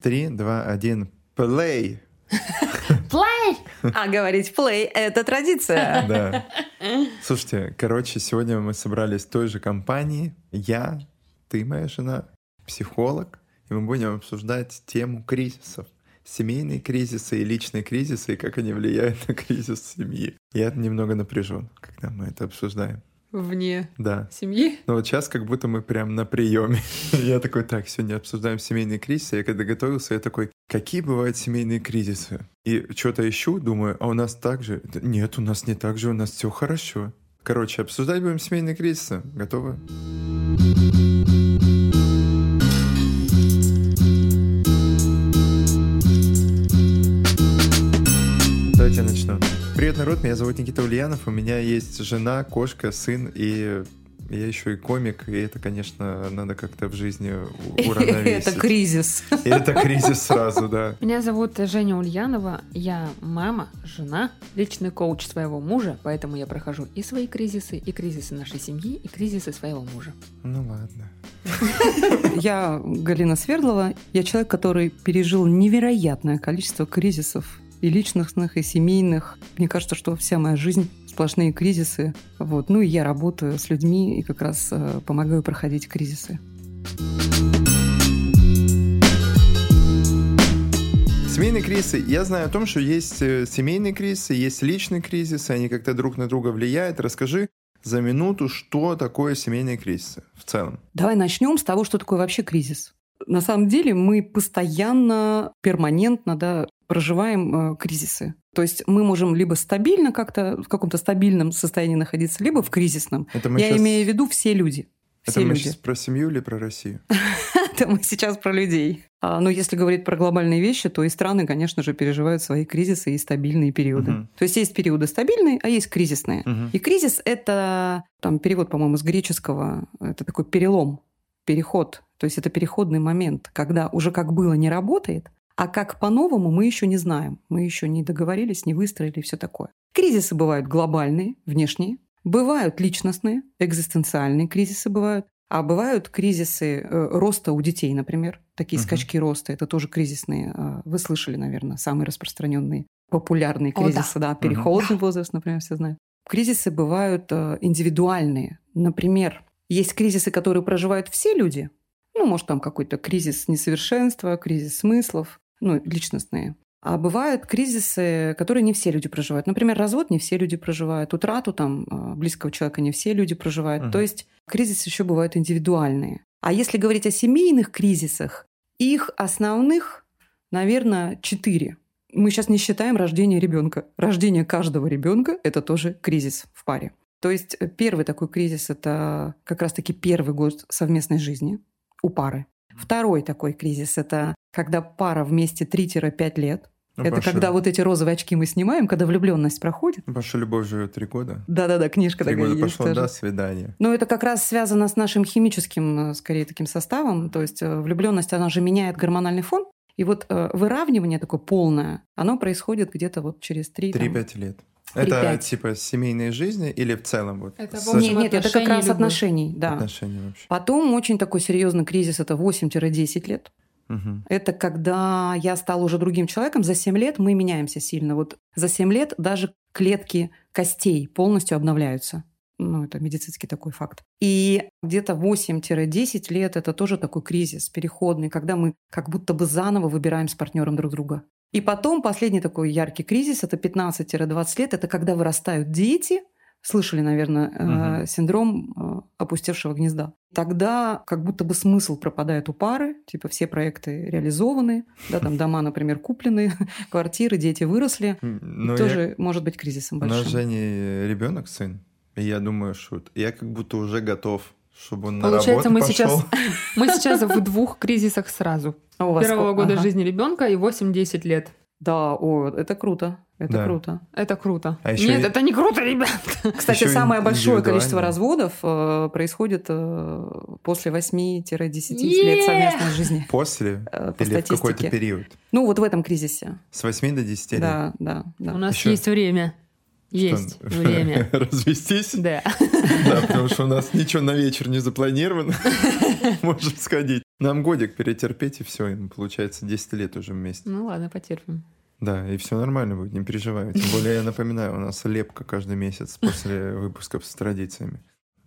Три, два, один. Play! Play! А говорить play — это традиция. Да. Слушайте, короче, сегодня мы собрались в той же компании. Я, ты, моя жена, психолог, и мы будем обсуждать тему кризисов. Семейные кризисы и личные кризисы, и как они влияют на кризис семьи. Я немного напряжен, когда мы это обсуждаем. Вне Да. семьи? Но вот сейчас как будто мы прям на приеме. Я такой, так, сегодня обсуждаем семейные кризисы. Я когда готовился, я такой, какие бывают семейные кризисы? И что-то ищу, думаю, а у нас так же? Нет, у нас не так же, у нас все хорошо. Короче, обсуждать будем семейные кризисы. Готовы? Давайте Привет, народ, меня зовут Никита Ульянов, у меня есть жена, кошка, сын, и я еще и комик, и это, конечно, надо как-то в жизни уравновесить. Это кризис. Это кризис сразу, да. Меня зовут Женя Ульянова, я мама, жена, личный коуч своего мужа, поэтому я прохожу и свои кризисы, и кризисы нашей семьи, и кризисы своего мужа. Ну ладно. Я Галина Свердлова. Я человек, который пережил невероятное количество кризисов и личностных, и семейных. Мне кажется, что вся моя жизнь сплошные кризисы. Вот. Ну и я работаю с людьми и как раз э, помогаю проходить кризисы. Семейные кризисы. Я знаю о том, что есть э, семейные кризисы, есть личные кризисы, они как-то друг на друга влияют. Расскажи за минуту, что такое семейные кризисы в целом. Давай начнем с того, что такое вообще кризис. На самом деле мы постоянно, перманентно да, проживаем э, кризисы. То есть мы можем либо стабильно как-то в каком-то стабильном состоянии находиться, либо в кризисном. Это Я щас- имею в виду все люди. Это Все мы люди. сейчас про семью или про Россию? Это мы сейчас про людей. А, но если говорить про глобальные вещи, то и страны, конечно же, переживают свои кризисы и стабильные периоды. Мгм. То есть есть периоды стабильные, а есть кризисные. Мгм. И кризис – это там перевод, по-моему, с греческого. Это такой перелом, переход. То есть это переходный момент, когда уже как было не работает, а как по-новому мы еще не знаем. Мы еще не договорились, не выстроили и все такое. Кризисы бывают глобальные, внешние. Бывают личностные, экзистенциальные кризисы бывают. А бывают кризисы э, роста у детей, например. Такие Мгм. скачки роста. Это тоже кризисные. э, Вы слышали, наверное, самые распространенные популярные О, да. кризисы. да. Переходный возраст, например, все знают. Кризисы бывают э, индивидуальные. Например, есть кризисы, которые проживают все люди. Ну, может, там какой-то кризис несовершенства, кризис смыслов, ну, личностные. А бывают кризисы, которые не все люди проживают. Например, развод не все люди проживают, утрату там э, близкого человека не все люди проживают. Мгм. То есть кризисы еще бывают индивидуальные. А если говорить о семейных кризисах, их основных, наверное, четыре. Мы сейчас не считаем рождение ребенка. Рождение каждого ребенка – это тоже кризис в паре. То есть э, первый такой кризис – это как раз-таки первый год совместной жизни у пары. Второй такой кризис – это когда пара вместе 3-5 лет. Ну, это когда вот эти розовые очки мы снимаем, когда влюбленность проходит. Паша любовь живет три года. Да-да-да, книжка Три такая года есть пошло, тоже. до свидания. Но это как раз связано с нашим химическим, э, скорее, таким составом. То есть влюбленность, она же меняет гормональный фон. И вот э, выравнивание такое полное, оно происходит где-то вот через 3 Три-пять лет. Это 3-5. типа семейной жизни или в целом вот? Это, с- Нет, нет, это как раз любых. отношений, да. отношений вообще. Потом очень такой серьезный кризис это 8-10 лет. Мгм. Это когда я стала уже другим человеком. За 7 лет мы меняемся сильно. Вот за 7 лет даже клетки костей полностью обновляются. Ну, это медицинский такой факт. И где-то 8-10 лет это тоже такой кризис переходный, когда мы как будто бы заново выбираем с партнером друг друга. И потом последний такой яркий кризис, это 15-20 лет, это когда вырастают дети, слышали, наверное, Мгм. синдром э, опустевшего гнезда. Тогда как будто бы смысл пропадает у пары, типа все проекты реализованы, да, там дома, например, куплены, квартиры, дети выросли. М, Ну, я- тоже может быть кризисом У нас большим. Жене ребенок, сын. И я думаю, что я как будто уже готов, чтобы он на Получается, работу мы пошел. сейчас, мы сейчас в двух кризисах сразу. А у вас Первого года Ага. жизни ребенка и 8-10 лет. Да, о, это круто. Это Да. круто. Это круто. А ещё Нет, и- это не круто, ребят. Кстати, Ещё самое большое количество разводов э, происходит э, после 8-10 Е! лет совместной жизни. После э, по или в какой-то статистике. период? Ну, вот в этом кризисе. С 8 до 10 лет. Да, да, да. У нас Ещё- есть время. Есть время. Развестись? Да. Да, потому что у нас ничего на вечер не запланировано. Можем сходить. Нам годик перетерпеть, и все, и получается 10 лет уже вместе. Ну ладно, потерпим. Да, и все нормально будет, не переживай. Тем более, я напоминаю, у нас лепка каждый месяц после выпусков с традициями.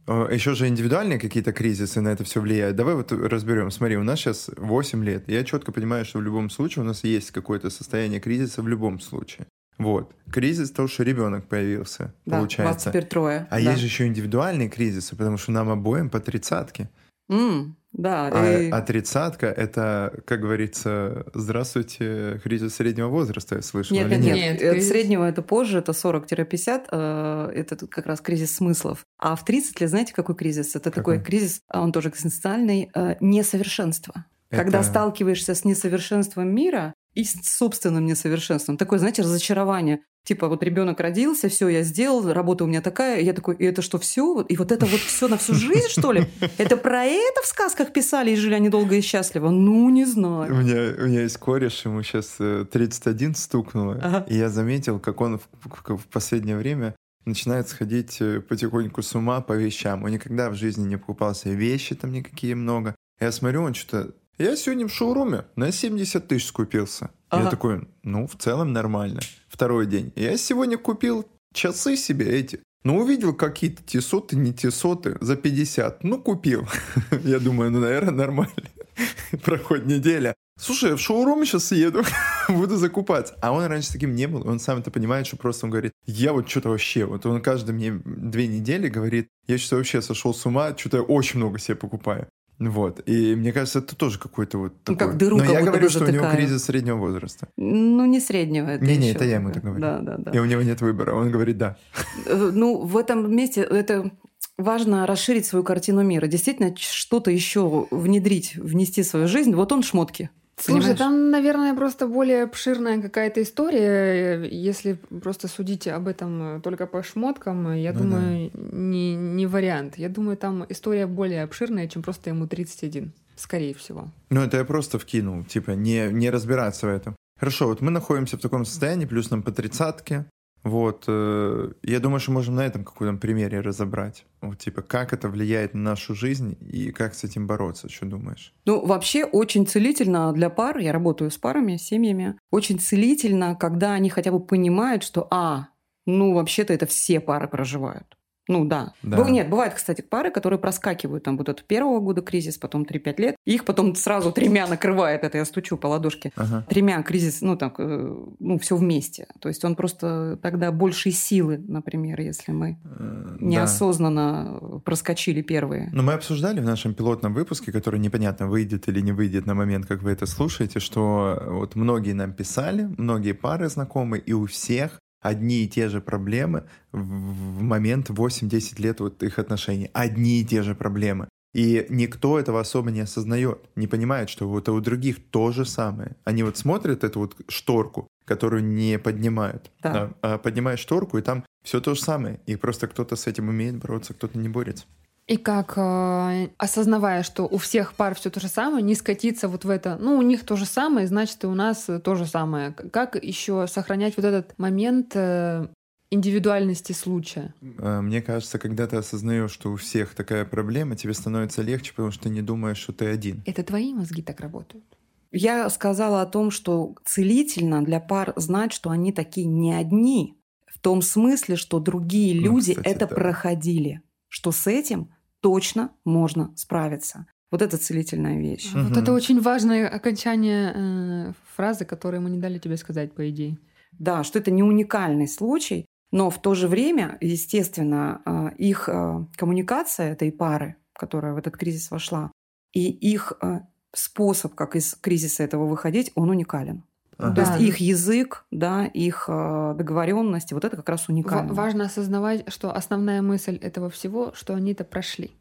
Еще же индивидуальные какие-то кризисы на это все влияют. Давай вот разберем. Смотри, у нас сейчас 8 лет. Я четко понимаю, что в любом случае у нас есть какое-то состояние кризиса в любом случае. Вот. Кризис того, что ребенок появился, Да, получается. вас теперь трое. А да. есть же еще индивидуальные кризисы, потому что нам обоим по тридцатке. М, да, А, и- а тридцатка — это, как говорится, здравствуйте, кризис среднего возраста, я слышал. Нет, или нет, нет. нет? От кризис- среднего это позже, это 40-50, э, это тут как раз кризис смыслов. А в 30 лет, знаете, какой кризис? Это такой Какой? кризис, а он тоже экзистенциальный, э, несовершенства. Когда Это- сталкиваешься с несовершенством мира и с собственным несовершенством. Такое, знаете, разочарование. Типа вот ребенок родился, все, я сделал, работа у меня такая, и я такой, и это что, все? И вот это вот все на всю жизнь, что ли? Это про это в сказках писали, и жили они долго и счастливо? Ну, не У знаю. меня, у меня есть кореш, ему сейчас 31 стукнуло, Ага. и я заметил, как он в, в- последнее время начинает сходить э, потихоньку с ума по вещам. Он никогда в жизни не покупал себе вещи там никакие много. Я смотрю, он что-то... Я сегодня в шоуруме на 70 тысяч скупился. Я Ага. такой, ну, в целом нормально. Второй день. Я сегодня купил часы себе эти. Ну, увидел какие-то тесоты, не тесоты за 50. Ну, купил. Я думаю, ну, наверное, нормально. Проходит неделя. Слушай, я в шоурум сейчас еду, буду закупаться. А он раньше таким не был. Он сам это понимает, что просто он говорит, я вот что-то вообще, вот он каждые мне две недели говорит, я что-то вообще сошел с ума, что-то я очень много себе покупаю. Вот. И мне кажется, это тоже какой-то вот Ну, такой. как дыру Но я говорю, что у него затыкаю. кризис среднего возраста. Ну, не среднего это Не-не, ещё это я ему так говорю. Да, да, да. И у него нет выбора. Он говорит, да. Э, Ну, в этом месте это важно расширить свою картину мира. Действительно, что-то еще внедрить, внести в свою жизнь. Вот он шмотки. Слушай, Понимаешь? там, наверное, просто более обширная какая-то история. Если просто судить об этом только по шмоткам, я Ну думаю, не, не вариант. Я думаю, там история более обширная, чем просто ему 31. Скорее всего. Ну, это я просто вкинул, типа, не, не разбираться в этом. Хорошо, вот мы находимся в таком состоянии, плюс нам по тридцатке. Вот, э, я думаю, что можем на этом каком-то примере разобрать. Вот, типа, как это влияет на нашу жизнь и как с этим бороться, что думаешь? Ну, вообще очень целительно для пар, я работаю с парами, с семьями, очень целительно, когда они хотя бы понимают, что, а, ну, вообще-то это все пары проживают. Ну да. Да. Нет, бывают, кстати, пары, которые проскакивают там вот от первого года кризис, потом 3-5 лет, и их потом сразу тремя накрывает, это я стучу по ладошке, Ага. тремя кризис, ну так, э, ну все вместе. То есть он просто тогда большей силы, например, если мы Э, да. неосознанно проскочили первые. Но мы обсуждали в нашем пилотном выпуске, который непонятно, выйдет или не выйдет на момент, как вы это слушаете, что вот многие нам писали, многие пары знакомые, и у всех одни и те же проблемы в момент 8-10 лет вот их отношений. Одни и те же проблемы. И никто этого особо не осознает, не понимает, что вот у других то же самое. Они вот смотрят эту вот шторку, которую не поднимают. Да. А, а поднимают шторку, и там все то же самое. И просто кто-то с этим умеет бороться, кто-то не борется. И как, э, осознавая, что у всех пар все то же самое, не скатиться вот в это, ну, у них то же самое, значит, и у нас э, то же самое. Как еще сохранять вот этот момент э, индивидуальности случая? Мне кажется, когда ты осознаешь, что у всех такая проблема, тебе становится легче, потому что ты не думаешь, что ты один. Это твои мозги так работают? Я сказала о том, что целительно для пар знать, что они такие не одни, в том смысле, что другие Ну, люди кстати, это да. проходили, что с этим точно можно справиться. Вот это целительная вещь. Вот Мгм. это очень важное окончание э, фразы, которую мы не дали тебе сказать, по идее. Да, что это не уникальный случай, но в то же время, естественно, а, их а, коммуникация этой пары, которая в этот кризис вошла, и их а, способ, как из кризиса этого выходить, он уникален. Ага. То есть Да. их язык, да, их договоренности, вот это как раз уникально. важно осознавать, что основная мысль этого всего, что они это прошли.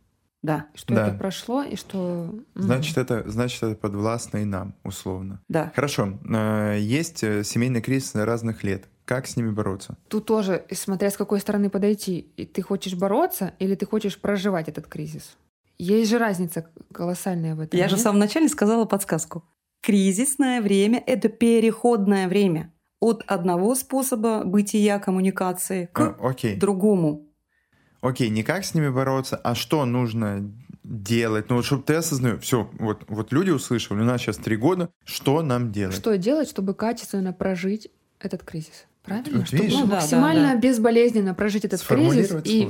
Да, Что Да. это прошло и что... Значит, это, значит, это подвластно и нам, условно. да. Хорошо. э, Есть э, семейные кризисы разных лет. Как с ними бороться? Тут тоже, смотря с какой стороны подойти, ты хочешь бороться или ты хочешь проживать этот кризис. Есть же разница колоссальная в этом. Я же в нет? самом начале сказала подсказку. Кризисное время – это переходное время. от одного способа бытия коммуникации к А, окей. другому. Окей, не как с ними бороться, а что нужно делать. Ну, вот чтобы ты осознал, все, вот, вот люди услышали, у нас сейчас три года, что нам делать? Что делать, чтобы качественно прожить этот кризис? Правильно? Вот Чтобы видишь? ну, да, максимально да, да. безболезненно прожить этот кризис и,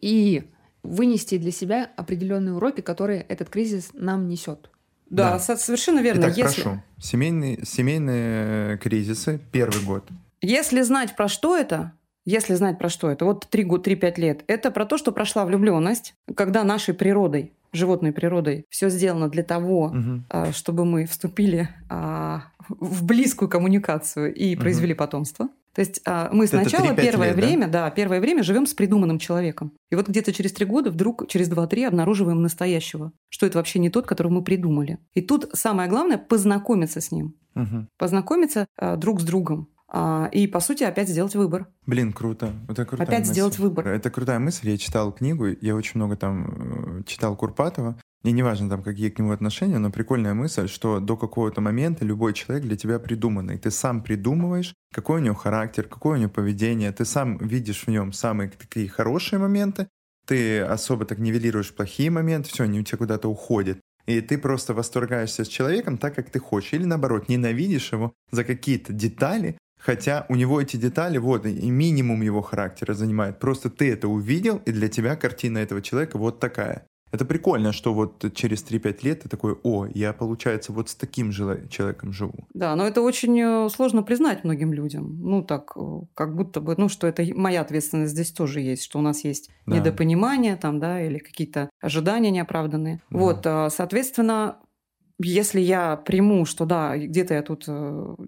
и вынести для себя определенные уроки, которые этот кризис нам несет. Да, Да. со- совершенно верно. Итак, если, прошу. Семейные, семейные кризисы, первый год. если знать про что это, если знать про что это, вот 3-5 лет, это про то, что прошла влюбленность, когда нашей природой, животной природой, все сделано для того, а, чтобы мы вступили а, в близкую коммуникацию и произвели потомство. То есть а, мы сначала 3-5 первое лет, да? время, да? первое время живем с придуманным человеком. И вот где-то через три года вдруг через два-три обнаруживаем настоящего, что это вообще не тот, которого мы придумали. И тут самое главное познакомиться с ним, Мгм. познакомиться а, друг с другом а, и по сути опять сделать выбор. Блин, круто. Это крутая Опять мысль. сделать выбор. Это крутая мысль. Я читал книгу, я очень много там э, читал Курпатова. И неважно там, какие к нему отношения, но прикольная мысль, что до какого-то момента любой человек для тебя придуманный. Ты сам придумываешь, какой у него характер, какое у него поведение. Ты сам видишь в нем самые такие хорошие моменты. Ты особо так нивелируешь плохие моменты, все, они у тебя куда-то уходят. И ты просто восторгаешься с человеком так, как ты хочешь. Или наоборот, ненавидишь его за какие-то детали, Хотя у него эти детали, вот, и минимум его характера занимает. Просто ты это увидел, и для тебя картина этого человека вот такая. Это прикольно, что вот через 3-5 лет ты такой, о, я, получается, вот с таким же человеком живу. Да, но это очень э, сложно признать многим людям. Ну, так, э, как будто бы, ну, что это моя ответственность здесь тоже есть, что у нас есть Да. недопонимание там, да, или какие-то ожидания неоправданные. Да. Вот, э, соответственно, если я приму, что да, где-то я тут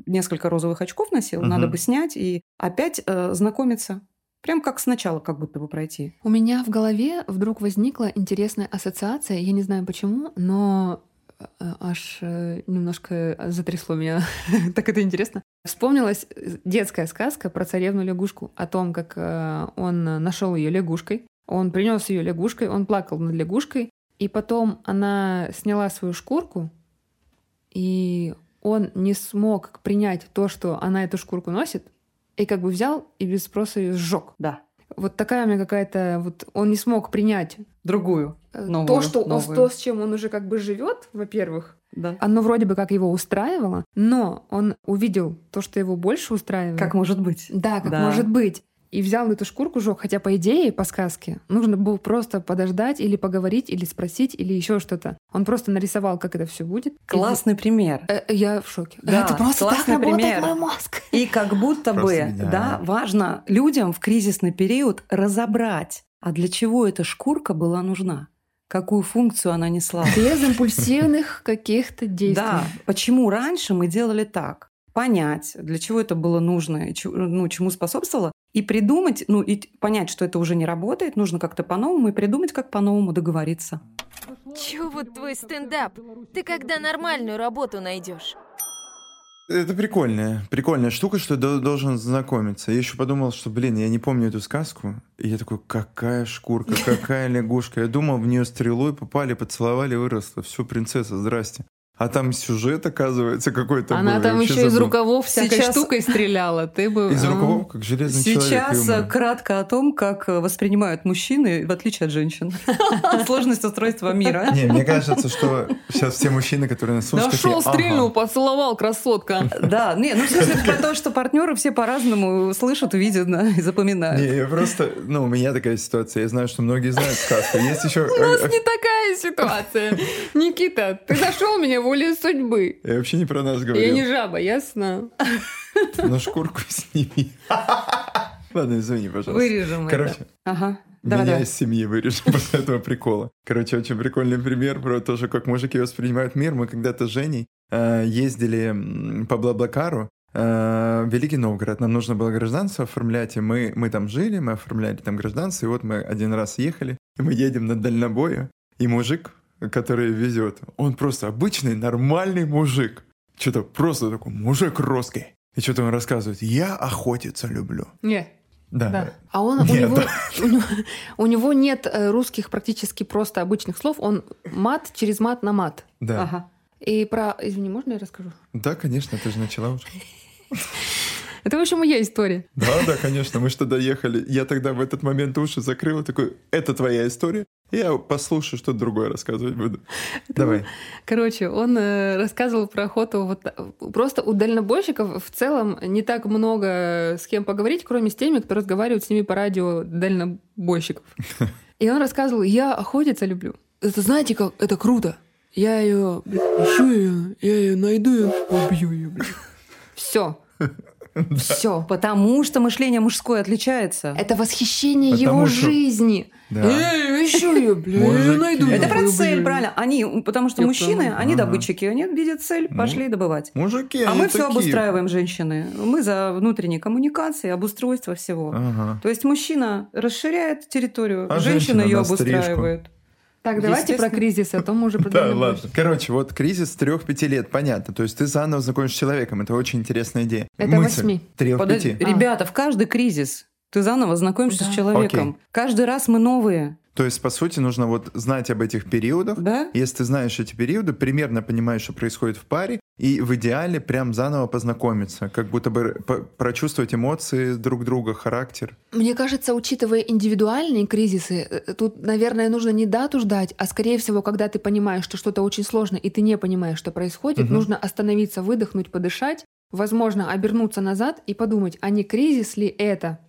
несколько розовых очков носил, Мгм. надо бы снять и опять э, знакомиться. Прям как сначала как будто бы пройти. У меня в голове вдруг возникла интересная ассоциация, я не знаю почему, но э, аж э, немножко затрясло меня. так это интересно. Вспомнилась детская сказка про царевну лягушку о том, как э, он нашел ее лягушкой. Он принес ее лягушкой, он плакал над лягушкой, и потом она сняла свою шкурку, и он не смог принять то, что она эту шкурку носит, и как бы взял и без спроса ее сжег. Да. Вот такая у меня какая-то... Вот он не смог принять Другую. э, Новую, то, что он, новую. то, с чем он уже как бы живет, во-первых. Да. Оно вроде бы как его устраивало, но он увидел то, что его больше устраивает. Как может быть? Да, как Да. может быть. И взял эту шкурку, жёг. Хотя, по идее, по сказке, нужно было просто подождать или поговорить, или спросить, или еще что-то. Он просто нарисовал, как это все будет. Классный пример. И- э, я в шоке. Да, это просто так классный работает пример. мой мозг. И как будто Просто бы, гениально. да, важно людям в кризисный период разобрать, а для чего эта шкурка была нужна, какую функцию она несла. Без импульсивных каких-то действий. Да, почему раньше мы делали так? Понять, для чего это было нужно, и ну, чему способствовало, и придумать, ну, и понять, что это уже не работает, нужно как-то по-новому, и придумать, как по-новому договориться. Чё вот твой стендап? Ты когда нормальную работу найдешь? Это прикольная, прикольная штука, что до- должен знакомиться. Я еще подумал, что, блин, я не помню эту сказку. И я такой, какая шкурка, какая лягушка. Я думал, в нее стрелой попали, поцеловали, выросла. Все, принцесса, здрасте. А там сюжет, оказывается, какой-то Она был. Там еще из забыл. рукавов всякой Сейчас- штукой стреляла. Ты бы... Из а, рукавов, как железный человек. Сейчас юмор. э, кратко о том, как э, воспринимают мужчины, в отличие от женщин. Сложность устройства мира. Не, мне кажется, что сейчас все мужчины, которые нас слушают, такие, Нашел, «Ага». стрельнул, поцеловал, красотка. Да, не, ну в смысле про то, что партнеры все по-разному слышат, видят да, и запоминают. Не, я просто, ну, у меня такая ситуация. Я знаю, что многие знают сказку. Есть еще... У нас не такая ситуация. Никита, ты нашел меня волей судьбы. Я вообще не про нас Я говорил. не жаба, ясно? На шкурку сними. Ладно, извини, пожалуйста. Вырежем это. Короче, Ага. Да, меня да. из семьи вырежем после этого прикола. Короче, очень прикольный пример про то, что как мужики воспринимают мир. Мы когда-то с Женей э, ездили по Блаблакару э, в Великий Новгород. Нам нужно было гражданство оформлять, и мы, мы там жили, мы оформляли там гражданство, и вот мы один раз ехали, и мы едем на дальнобою, и мужик, который везет, он просто обычный нормальный мужик. Что-то просто такой мужик русский. И что-то он рассказывает. Я охотиться люблю. Не, Да. да. А он, у, Нет, него, да. у, него, у него нет э, русских практически просто обычных слов. Он мат через мат на мат. Да. Ага. И про... Извини, можно я расскажу? Да, конечно, ты же начала уже. Это, в общем, моя история. Да, да, конечно, мы что доехали. Я тогда в этот момент уши закрыл, и такой, это твоя история? Я послушаю, что другое рассказывать буду. Давай. Короче, он э, рассказывал про охоту. Вот, э, просто у дальнобойщиков в целом не так много с кем поговорить, кроме с теми, кто разговаривает с ними по радио дальнобойщиков. И он рассказывал, я охотиться люблю. Это знаете, как это круто. Я ее ищу ее, я ее найду и убью ее. Все. Все. Потому что мышление мужское отличается. Это восхищение его жизни. Я ее, блин, я найду её, Это про цель, правильно? Они, потому что мужчины, они добытчики, они видят цель, Ну, пошли добывать. Мужики, А мы все обустраиваем, женщины. Мы за внутренние коммуникации, обустройство всего. То есть мужчина расширяет территорию, А женщина ее обустраивает. Так, давайте про кризис, а то мы уже про Да, ладно. Короче, вот кризис трех-пяти лет, понятно. То есть ты заново знакомишься с человеком. Это очень интересная идея. Это восьми. Трех-пяти. А. Ребята, в каждый кризис ты заново знакомишься с человеком. Каждый раз мы новые. То есть, по сути, нужно вот знать об этих периодах. Да? Если ты знаешь эти периоды, примерно понимаешь, что происходит в паре, и в идеале прям заново познакомиться, как будто бы прочувствовать эмоции друг друга, характер. Мне кажется, учитывая индивидуальные кризисы, э, тут, наверное, нужно не дату ждать, а скорее всего, когда ты понимаешь, что что-то очень сложно, и ты не понимаешь, что происходит, Мгм. нужно остановиться, выдохнуть, подышать, возможно, обернуться назад и подумать, а не кризис ли это?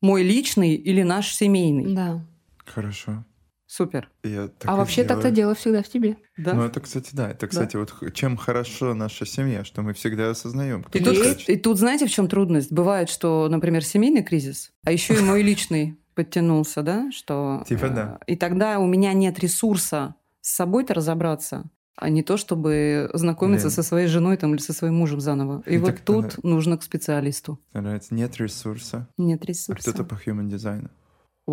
Мой личный или наш семейный. Да. Хорошо. Супер. Я так а вообще так-то дело всегда в тебе. Да? Ну, это, кстати, да. Это, кстати, вот х- чем хорошо наша семья, что мы всегда осознаем. кто И тут, и тут знаете, в чем трудность? Бывает, что, например, семейный кризис, а еще и мой личный подтянулся, да, что... Типа э, да. И тогда у меня нет ресурса с собой-то разобраться, а не то, чтобы знакомиться Блин. со своей женой там, или со своим мужем заново. И вот тут это- нужно к специалисту. Нравится. Нет ресурса. Нет А ресурса. кто-то по human дизайну.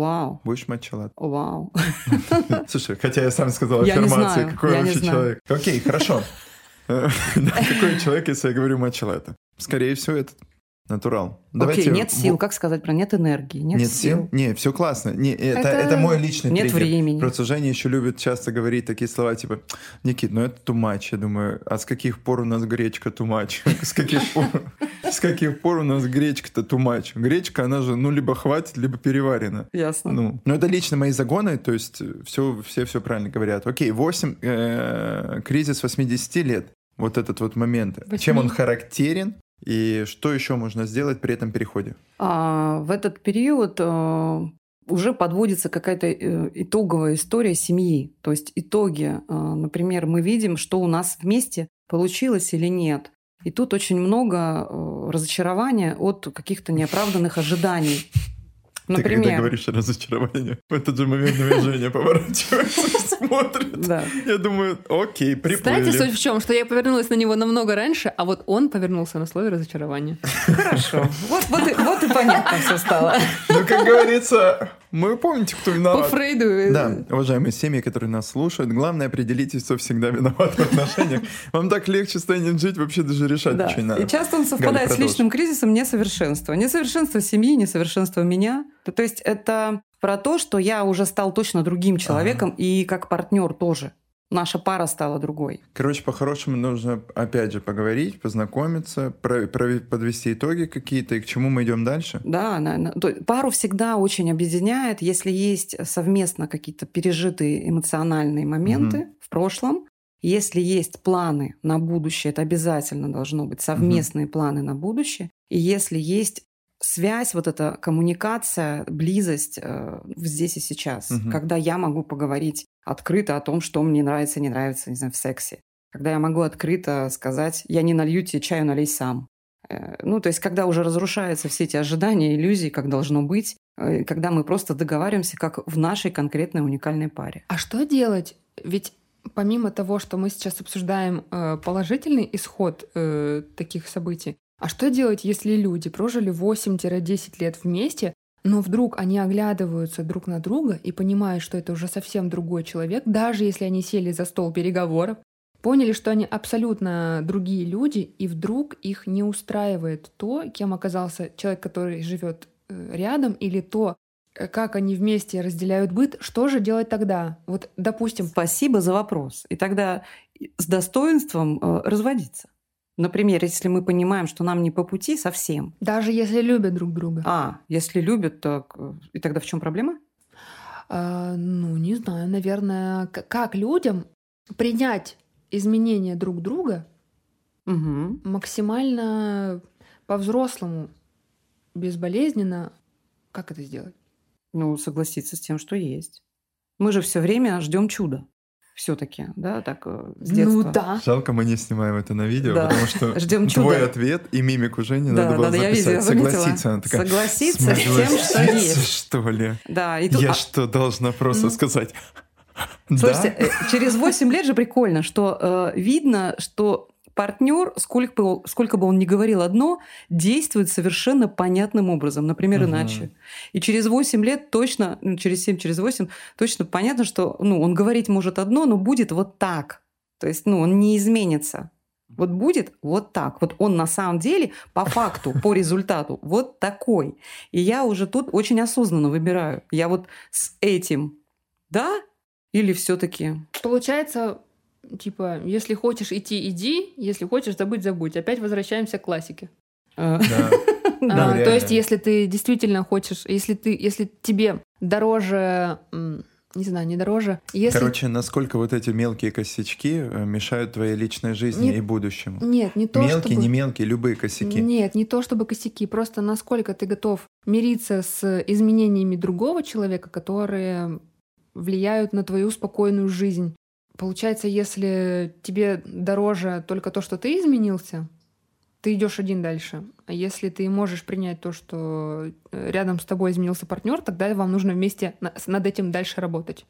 Вау. Будешь матчелат? Вау. Слушай, хотя я сам сказал аффирмации, какой я вообще человек. Окей, хорошо. Какой человек, если я говорю матчелата? Скорее всего, это натурал. Окей, нет сил. Как сказать про нет энергии? Нет, Нет сил? Не, все классно. Не, это, Это- это мой личный Нет триггер. времени. Просто Женя еще любит часто говорить такие слова, типа, Никит, ну это much. Я думаю, а с каких пор у нас гречка much? С каких пор, с каких пор у нас гречка-то much? Гречка, она же, ну, либо хватит, либо переварена. Ясно. Ну, ну, это лично мои загоны, то есть все, все, все правильно говорят. Окей, 8, э, кризис 80 лет, вот этот вот момент. Чем он характерен и что еще можно сделать при этом переходе? А, в этот период э, уже подводится какая-то э, итоговая история семьи. То есть итоги, э, например, мы видим, что у нас вместе получилось или нет. И тут очень много разочарования от каких-то неоправданных ожиданий. Ты когда Например, говоришь разочарование, в этот же момент на меня Женя поворачивается, смотрит. да. Я думаю, окей, приплыли. Знаете, суть в чем? Что я повернулась на него намного раньше, а вот он повернулся на слове разочарования. Хорошо. Вот, вот, и, вот и понятно все стало. Ну, как говорится, мы помните, кто По виноват. Фрейду. э, Да, уважаемые семьи, которые нас слушают, главное определитесь, кто всегда виноват в отношениях. Вам так легче станет жить, вообще даже решать Да. ничего не надо. И часто он совпадает с продолжи. личным кризисом несовершенства. Несовершенство семьи, несовершенство меня. То, то есть это про то, что я уже стал точно другим человеком, и как партнер тоже. Наша пара стала другой. Короче, по-хорошему нужно, опять же, поговорить, познакомиться, про- про- подвести итоги какие-то, и к чему мы идем дальше. Да, на- на- то пару всегда очень объединяет, если есть совместно какие-то пережитые эмоциональные моменты в прошлом. Если есть планы на будущее, это обязательно должно быть совместные планы на будущее. И если есть связь, вот эта коммуникация, близость э, здесь и сейчас, Мгм. когда я могу поговорить открыто о том, что мне нравится, не нравится, не знаю, в сексе. Когда я могу открыто сказать, я не налью тебе чаю, налей сам. Э, Ну, то есть, когда уже разрушаются все эти ожидания, иллюзии, как должно быть, э, когда мы просто договариваемся, как в нашей конкретной уникальной паре. А что делать? Ведь помимо того, что мы сейчас обсуждаем э, положительный исход таких событий, а что делать, если люди прожили 8-10 лет вместе, но вдруг они оглядываются друг на друга и понимают, что это уже совсем другой человек, даже если они сели за стол переговоров, поняли, что они абсолютно другие люди, и вдруг их не устраивает то, кем оказался человек, который живет э, рядом, или то, э, как они вместе разделяют быт, что же делать тогда? Вот, допустим, Спасибо за вопрос. И тогда с достоинством э, разводиться. Например, если мы понимаем, что нам не по пути совсем. Даже если любят друг друга. А, если любят, так э, и тогда в чем проблема? А, ну, не знаю, наверное, как людям принять изменения друг друга Угу. максимально по-взрослому, безболезненно. Как это сделать? Ну, согласиться с тем, что есть. Мы же все время ждем чуда. Все-таки, да, так э, с детства. Ну да. Жалко, мы не снимаем это на видео, Да. потому что Ждем твой чуда. ответ и мимику Жени Да, надо было надо, я записать. видела, заметила. Согласиться. Она такая, Согласиться с тем, что «Согласиться, есть. что ли? Да, и тут, Я а, что, должна просто Ну. сказать? Слушайте, Да? э, через 8 лет же прикольно, что э, видно, что партнер, сколько бы, сколько бы он ни говорил одно, действует совершенно понятным образом, например, Мгм. иначе. И через 8 лет точно, ну, через 7, через 8, точно понятно, что ну, он говорить может одно, но будет вот так. То есть ну, он не изменится. Вот будет вот так. Вот он на самом деле по факту, по результату вот такой. И я уже тут очень осознанно выбираю. Я вот с этим, да, или все-таки Получается, типа, если хочешь идти, иди, если хочешь забыть, забудь. Опять возвращаемся к классике. Да. Ну, А, то есть, если ты действительно хочешь, если ты, если тебе дороже, не знаю, не дороже, если Короче, насколько вот эти мелкие косячки э, мешают твоей личной жизни Нет. и будущему? нет, не то Мелкие, чтобы не мелкие, любые косяки. Нет, не то чтобы косяки, просто насколько ты готов мириться с изменениями другого человека, которые влияют на твою спокойную жизнь. Получается, если тебе дороже только то, что ты изменился, ты идешь один дальше. А если ты можешь принять то, что э, рядом с тобой изменился партнер, тогда вам нужно вместе над этим дальше работать.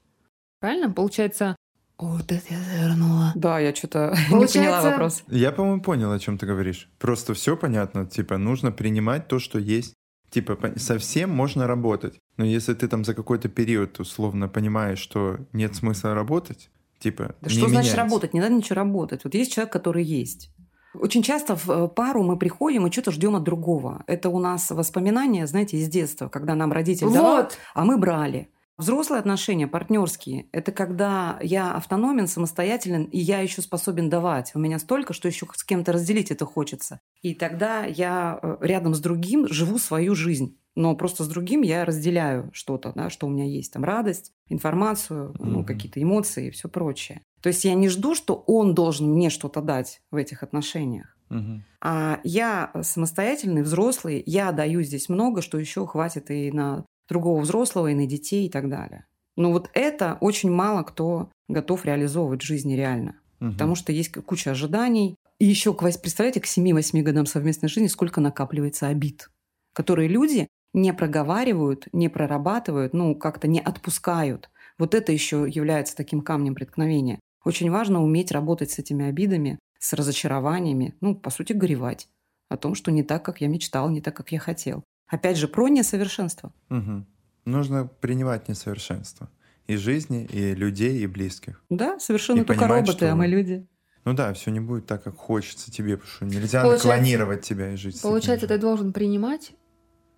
Правильно? Получается... О, вот это я завернула. Да, я что-то не Получается- поняла вопрос. Я, по-моему, понял, о чем ты говоришь. Просто все понятно. Типа, нужно принимать то, что есть. Типа, совсем можно работать. Но если ты там за какой-то период условно понимаешь, что нет смысла работать, типа, Да не что значит меняйся. работать? Не надо ничего работать. Вот есть человек, который есть. Очень часто в э, пару мы приходим и что-то ждем от другого. Это у нас воспоминания, знаете, из детства, когда нам родитель давал, Вот! а мы брали. Взрослые отношения, партнерские, это когда я автономен, самостоятелен, и я еще способен давать. У меня столько, что еще с кем-то разделить это хочется. И тогда я э, рядом с другим живу свою жизнь. Но просто с другим я разделяю что-то, да, что у меня есть. Там радость, информацию, ну, Мгм. какие-то эмоции и все прочее. То есть я не жду, что он должен мне что-то дать в этих отношениях. Мгм. А я самостоятельный, взрослый, я даю здесь много, что еще хватит и на другого взрослого, и на детей, и так далее. Но вот это очень мало кто готов реализовывать в жизни реально. Мгм. Потому что есть куча ожиданий. И еще, представляете, к 7-8 годам совместной жизни сколько накапливается обид, которые люди не проговаривают, не прорабатывают, ну, как-то не отпускают. Вот это еще является таким камнем преткновения. Очень важно уметь работать с этими обидами, с разочарованиями, ну, по сути, горевать о том, что не так, как я мечтал, не так, как я хотел. Опять же, про несовершенство. Мгм. Нужно принимать несовершенство. И жизни, и людей, и близких. Да, совершенно И только понимать, роботы, что- а мы люди. Ну да, все не будет так, как хочется тебе, потому что нельзя Получается- клонировать тебя и жить. с Получается, ты же. должен принимать.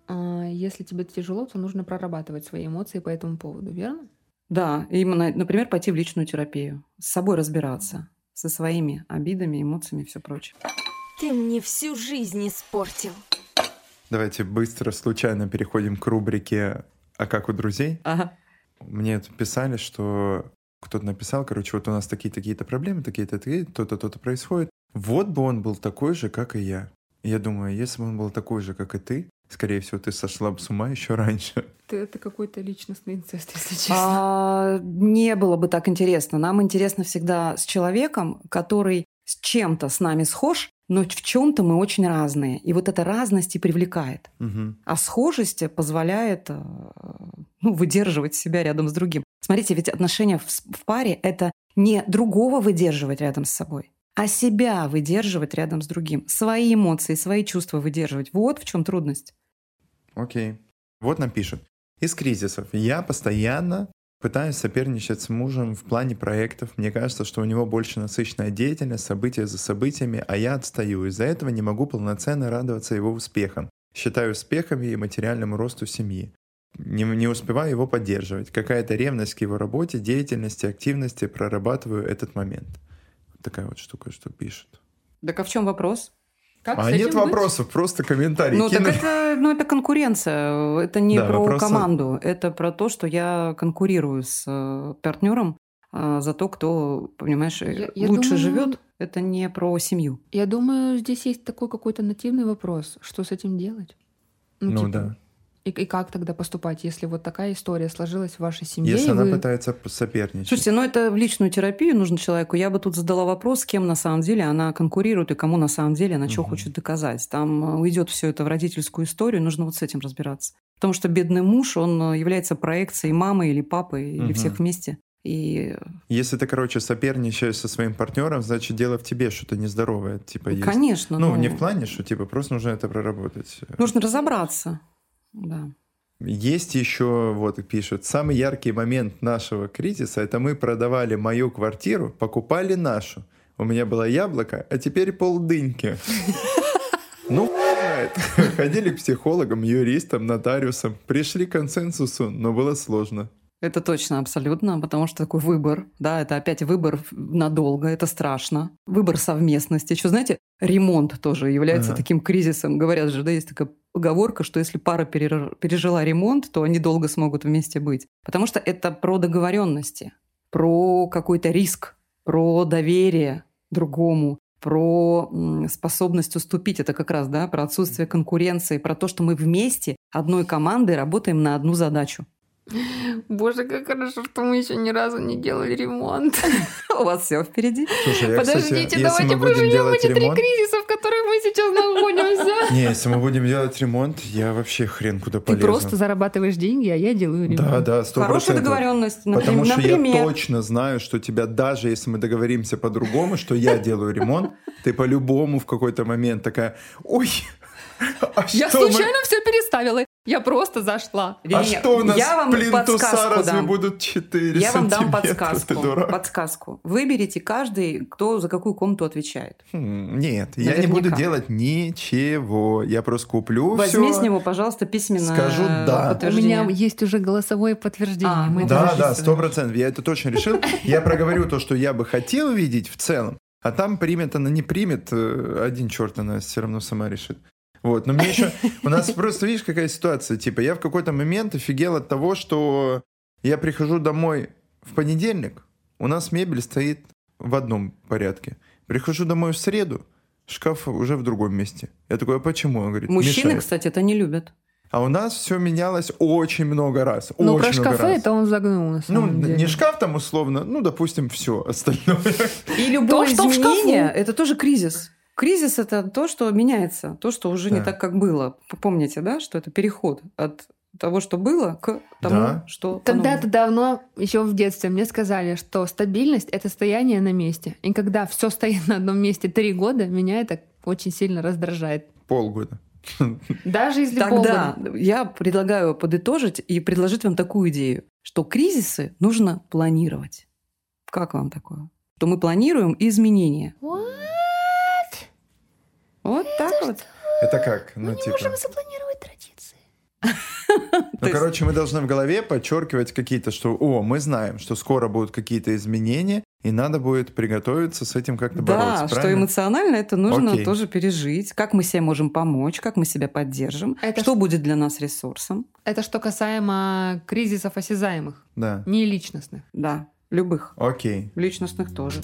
А Если тебе тяжело, то нужно прорабатывать свои эмоции по этому поводу, верно? Да, именно, например, пойти в личную терапию, с собой разбираться, со своими обидами, эмоциями и все прочее. Ты мне всю жизнь испортил. Давайте быстро, случайно переходим к рубрике «А как у друзей?». Ага. Мне тут писали, что кто-то написал, короче, вот у нас такие-такие-то проблемы, такие-то, такие, то-то, то-то происходит. Вот бы он был такой же, как и я. И я думаю, если бы он был такой же, как и ты, скорее всего, ты сошла бы с ума еще раньше. Ты это какой-то личностный инцест, если честно. А, не было бы так интересно. Нам интересно всегда с человеком, который с чем-то с нами схож, но в чем-то мы очень разные. И вот эта разность и привлекает. Мгм. А схожесть позволяет э, ну, выдерживать себя рядом с другим. Смотрите, ведь отношения в, в паре — это не другого выдерживать рядом с собой, а себя выдерживать рядом с другим. Свои эмоции, свои чувства выдерживать. Вот в чем трудность. Окей. Вот нам пишут. Из кризисов. Я постоянно пытаюсь соперничать с мужем в плане проектов. Мне кажется, что у него больше насыщенная деятельность, события за событиями, а я отстаю. Из-за этого не могу полноценно радоваться его успехам. Считаю успехами и материальному росту семьи. Не, не успеваю его поддерживать. Какая-то ревность к его работе, деятельности, активности. Прорабатываю этот момент. Такая вот штука, что пишет. Так а в чем вопрос? Как А нет быть? вопросов, просто комментарий Ну, так кинули. это, ну, это конкуренция. Это не Да, про вопросы- команду. Это про то, что я конкурирую с э, партнером а, за то, кто, понимаешь, э, Я- я лучше думаю- живет. Это не про семью. Я думаю, здесь есть такой какой-то нативный вопрос. Что с этим делать? Ну типа, да. И, и как тогда поступать, если вот такая история сложилась в вашей семье? Если она вы- пытается соперничать. Слушайте, ну это в личную терапию нужно человеку. Я бы тут задала вопрос, с кем на самом деле она конкурирует и кому на самом деле она что Мгм. хочет доказать. Там э, уйдет все это в родительскую историю, нужно вот с этим разбираться. Потому что бедный муж, он э, является проекцией мамы или папы, или всех вместе. И, Если ты, короче, соперничаешь со своим партнером, значит, дело в тебе что-то нездоровое, типа, есть. конечно, Ну, ну, не в плане, что, типа, просто нужно это проработать. нужно разобраться. Да. Есть еще, вот пишут, самый яркий момент нашего кризиса, это мы продавали мою квартиру, покупали нашу. У меня было яблоко, а теперь полдыньки. Ну, знает. Ходили к психологам, юристам, нотариусам, пришли к консенсусу, но было сложно. Это точно, абсолютно, потому что такой выбор, да, это опять выбор надолго, это страшно. Выбор совместности. Еще, знаете, ремонт тоже является Ага. таким кризисом. Говорят же, да, есть такая поговорка, что если пара пережила ремонт, то они долго смогут вместе быть. Потому что это про договоренности, про какой-то риск, про доверие другому, про способность уступить. Это как раз, да, про отсутствие конкуренции, про то, что мы вместе одной командой работаем на одну задачу. Боже, как хорошо, что мы еще ни разу не делали ремонт. У вас все впереди. Слушай, я, кстати, Подождите, если давайте мы будем проживем эти три ремонт... кризиса, в которых мы сейчас находимся. Не, если мы будем делать ремонт, я вообще хрен куда Ты полезу. просто зарабатываешь деньги, а я делаю ремонт. Да, да, сто Хорошая процентов. договоренность. Например, Потому что например. я точно знаю, что тебя даже если мы договоримся по-другому, что я делаю ремонт, ты по-любому в какой-то момент такая, ой, а Я что мы- случайно все переставила. Я просто зашла. А Не-не, что у нас я вам плинтуса подсказку разве дам. будут 4 Я вам дам подсказку. Ты дурак. Подсказку. Выберите каждый, кто за какую комнату отвечает. Хм, Нет, я не Наверняка. буду делать ничего. Я просто куплю Возьми все. с него, пожалуйста, письменное Скажу «да». У меня есть уже голосовое подтверждение. А, Мы ну Да, да, сто процентов. Я это точно решил. Я проговорю то, что я бы хотел видеть в целом, а там примет она, не примет, э, один черт она все равно сама решит. Вот, но мне еще... У нас просто, видишь, какая ситуация. Типа, я в какой-то момент офигел от того, что я прихожу домой в понедельник, у нас мебель стоит в одном порядке. Прихожу домой в среду, шкаф уже в другом месте. Я такой, а почему? Он говорит, Мужчины, «Мешает». кстати, это не любят. А у нас все менялось очень много раз. Очень про шкафы раз. это он загнул, на Ну, самом деле. не шкаф там условно, ну, допустим, все остальное. И любое что в шкафу. изменение – это тоже кризис. Кризис – это то, что меняется, то, что уже не Да. так, как было. Помните, да, что это переход от того, что было, к тому, Да. что Когда-то давно, еще в детстве, мне сказали, что стабильность — это стояние на месте. И когда все стоит на одном месте три года, меня это очень сильно раздражает. Полгода. Даже если Тогда полгода. я предлагаю подытожить и предложить вам такую идею, что кризисы нужно планировать. Как вам такое? Что мы планируем изменения. Вот так вот. Это как? Ну, типа... запланировать традиции. Ну, короче, мы должны в голове подчеркивать какие-то, что, о, мы знаем, что скоро будут какие-то изменения, и надо будет приготовиться с этим как-то Да, бороться, что правильно? эмоционально это нужно Окей. тоже пережить. Как мы себе можем помочь, как мы себя поддержим, Это что будет для нас ресурсом. Это что касаемо кризисов осязаемых, Да. не личностных. Да, любых. Окей. Личностных тоже.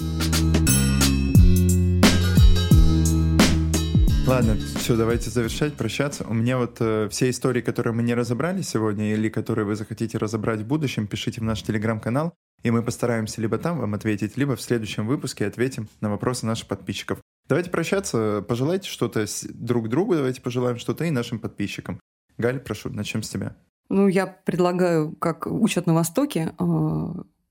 Ладно, все, давайте завершать, прощаться. У меня вот э, все истории, которые мы не разобрали сегодня, или которые вы захотите разобрать в будущем, пишите в наш телеграм-канал, и мы постараемся либо там вам ответить, либо в следующем выпуске ответим на вопросы наших подписчиков. Давайте прощаться, пожелайте что-то друг другу, давайте пожелаем что-то и нашим подписчикам. Галь, прошу, начнем с тебя. Ну, я предлагаю, как учат на Востоке, э,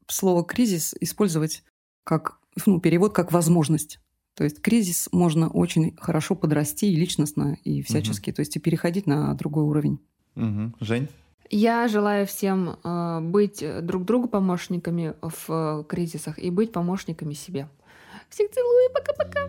слово «кризис» использовать как ну, перевод как «возможность». То есть кризис можно очень хорошо подрасти и личностно, и всячески, то есть и переходить на другой уровень. Мгм. Жень? Я желаю всем э, быть друг другу помощниками в э, кризисах и быть помощниками себе. Всех целую, пока-пока.